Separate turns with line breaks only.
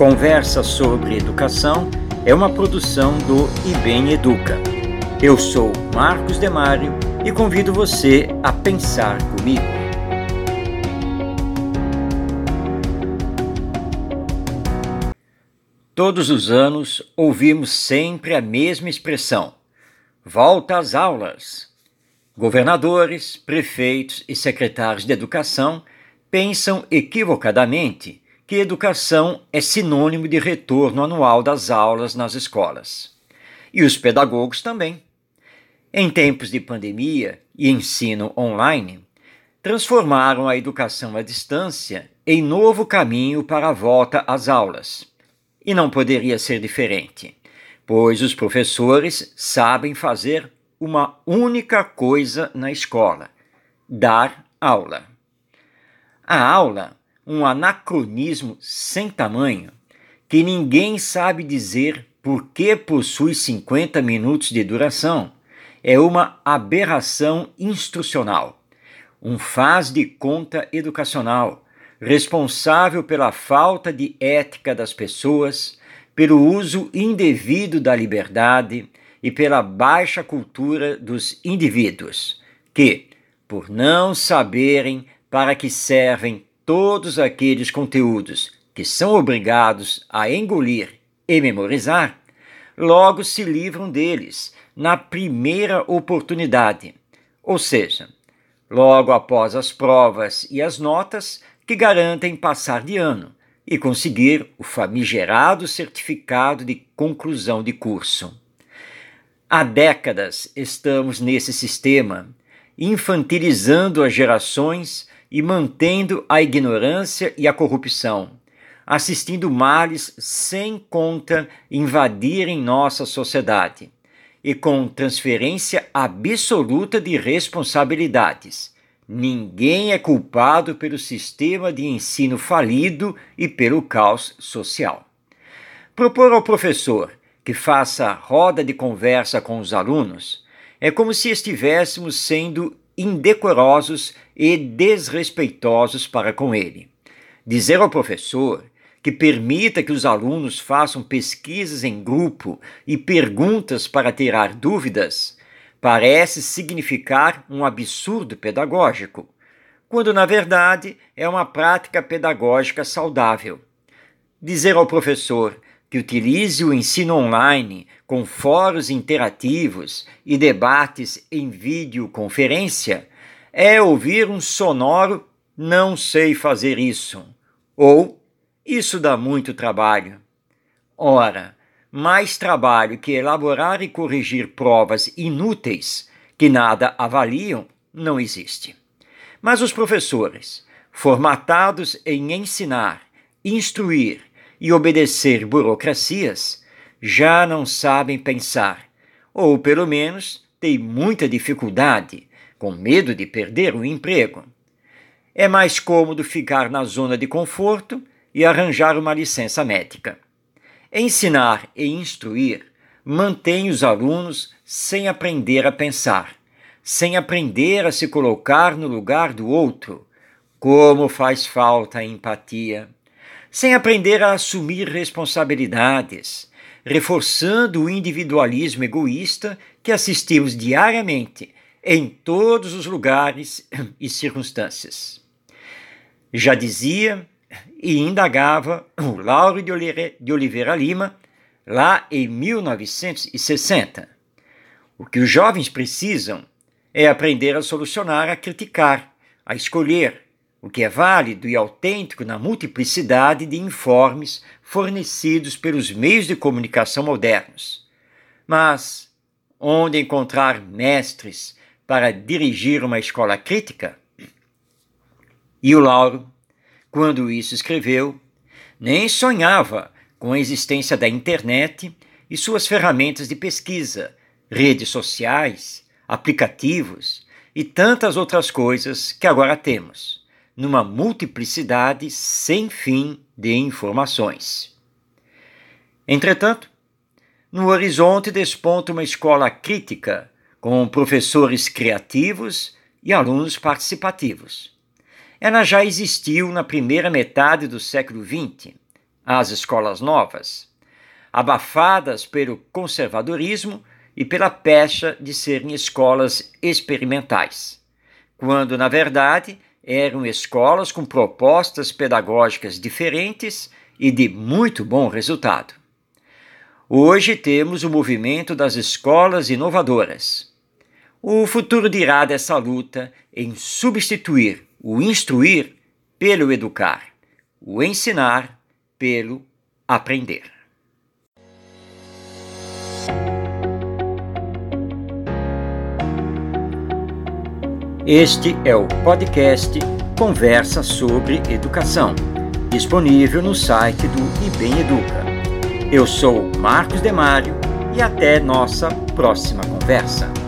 Conversa sobre Educação é uma produção do IBEM Educa. Eu sou Marcos Demário e convido você a pensar comigo. Todos os anos ouvimos sempre a mesma expressão: volta às aulas. Governadores, prefeitos e secretários de educação pensam equivocadamente que educação é sinônimo de retorno anual das aulas nas escolas. E os pedagogos também. Em tempos de pandemia e ensino online, transformaram a educação à distância em novo caminho para a volta às aulas. E não poderia ser diferente, pois os professores sabem fazer uma única coisa na escola: dar aula. A aula um anacronismo sem tamanho que ninguém sabe dizer por que possui 50 minutos de duração. É uma aberração instrucional, um faz de conta educacional, responsável pela falta de ética das pessoas, pelo uso indevido da liberdade e pela baixa cultura dos indivíduos, que, por não saberem para que servem todos aqueles conteúdos que são obrigados a engolir e memorizar, logo se livram deles na primeira oportunidade, ou seja, logo após as provas e as notas que garantem passar de ano e conseguir o famigerado certificado de conclusão de curso. Há décadas estamos nesse sistema, infantilizando as gerações e mantendo a ignorância e a corrupção, assistindo males sem conta invadirem nossa sociedade e com transferência absoluta de responsabilidades. Ninguém é culpado pelo sistema de ensino falido e pelo caos social. Propor ao professor que faça roda de conversa com os alunos é como se estivéssemos sendo indecorosos e desrespeitosos para com ele. Dizer ao professor que permita que os alunos façam pesquisas em grupo e perguntas para tirar dúvidas parece significar um absurdo pedagógico, quando na verdade é uma prática pedagógica saudável. Dizer ao professor que utilize o ensino online com fóruns interativos e debates em videoconferência é ouvir um sonoro não sei fazer isso ou isso dá muito trabalho. Ora, mais trabalho que elaborar e corrigir provas inúteis que nada avaliam não existe. Mas os professores, formatados em ensinar, instruir e obedecer burocracias, já não sabem pensar, ou pelo menos têm muita dificuldade, com medo de perder o emprego. É mais cômodo ficar na zona de conforto e arranjar uma licença médica. Ensinar e instruir mantém os alunos sem aprender a pensar, sem aprender a se colocar no lugar do outro. Como faz falta a empatia! Sem aprender a assumir responsabilidades, reforçando o individualismo egoísta que assistimos diariamente em todos os lugares e circunstâncias. Já dizia e indagava o Lauro de Oliveira Lima, lá em 1960. O que os jovens precisam é aprender a solucionar, a criticar, a escolher, o que é válido e autêntico na multiplicidade de informes fornecidos pelos meios de comunicação modernos. Mas onde encontrar mestres para dirigir uma escola crítica? E o Lauro, quando isso escreveu, nem sonhava com a existência da internet e suas ferramentas de pesquisa, redes sociais, aplicativos e tantas outras coisas que agora temos numa multiplicidade sem fim de informações. Entretanto, no horizonte desponta uma escola crítica com professores criativos e alunos participativos. Ela já existiu na primeira metade do século XX, às escolas novas, abafadas pelo conservadorismo e pela pecha de serem escolas experimentais, quando, na verdade, eram escolas com propostas pedagógicas diferentes e de muito bom resultado. Hoje temos o movimento das escolas inovadoras. O futuro dirá dessa luta em substituir o instruir pelo educar, o ensinar pelo aprender. Este é o podcast Conversa sobre Educação, disponível no site do IBEM Educa. Eu sou Marcos Demário e até nossa próxima conversa.